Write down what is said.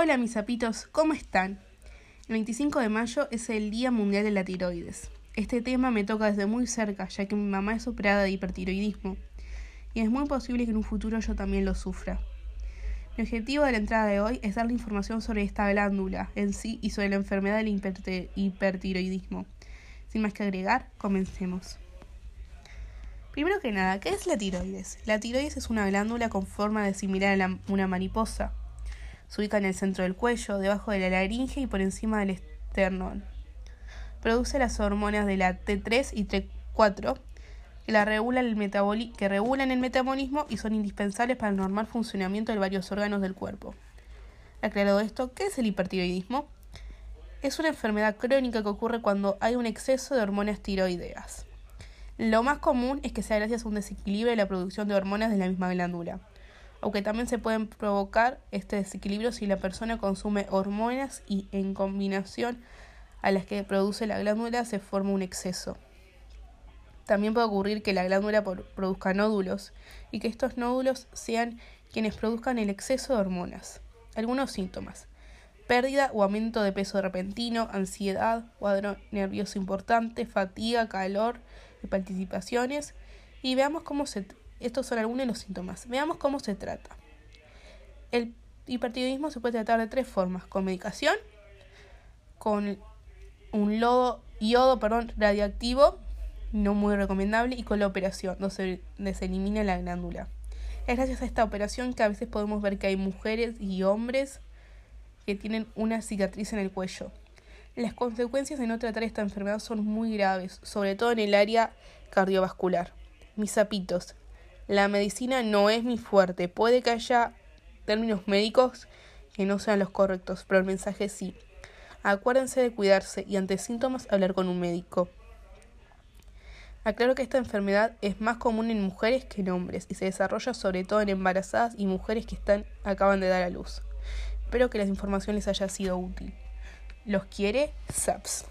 Hola mis sapitos, ¿cómo están? El 25 de mayo es el Día Mundial de la Tiroides. Este tema me toca desde muy cerca, ya que mi mamá es operada de hipertiroidismo, y es muy posible que en un futuro yo también lo sufra. Mi objetivo de la entrada de hoy es darle información sobre esta glándula en sí y sobre la enfermedad del hipertiroidismo. Sin más que agregar, comencemos. Primero que nada, ¿qué es la tiroides? La tiroides es una glándula con forma de similar a una mariposa. Se ubica en el centro del cuello, debajo de la laringe y por encima del esternón. Produce las hormonas de la T3 y T4 que, la regulan el regulan el metabolismo y son indispensables para el normal funcionamiento de varios órganos del cuerpo. Aclarado esto, ¿qué es el hipertiroidismo? Es una enfermedad crónica que ocurre cuando hay un exceso de hormonas tiroideas. Lo más común es que sea gracias a un desequilibrio de la producción de hormonas de la misma glándula, aunque también se pueden provocar este desequilibrio si la persona consume hormonas y en combinación a las que produce la glándula se forma un exceso. También puede ocurrir que la glándula produzca nódulos y que estos nódulos sean quienes produzcan el exceso de hormonas. Algunos síntomas. Pérdida o aumento de peso repentino, ansiedad, cuadro nervioso importante, fatiga, calor, y participaciones y veamos cómo se estos son algunos de los síntomas. Veamos cómo se trata. El hipertiroidismo se puede tratar de tres formas, con medicación, con un lodo, yodo perdón, radiactivo, no muy recomendable, y con la operación, donde se elimina la glándula. Es gracias a esta operación que a veces podemos ver que hay mujeres y hombres que tienen una cicatriz en el cuello. Las consecuencias de no tratar esta enfermedad son muy graves, sobre todo en el área cardiovascular. Mis zapitos. La medicina no es mi fuerte. Puede que haya términos médicos que no sean los correctos, pero el mensaje sí. Acuérdense de cuidarse y ante síntomas hablar con un médico. Aclaro que esta enfermedad es más común en mujeres que en hombres y se desarrolla sobre todo en embarazadas y mujeres que están acaban de dar a luz. Espero que la información les haya sido útil. Los quiere Saps.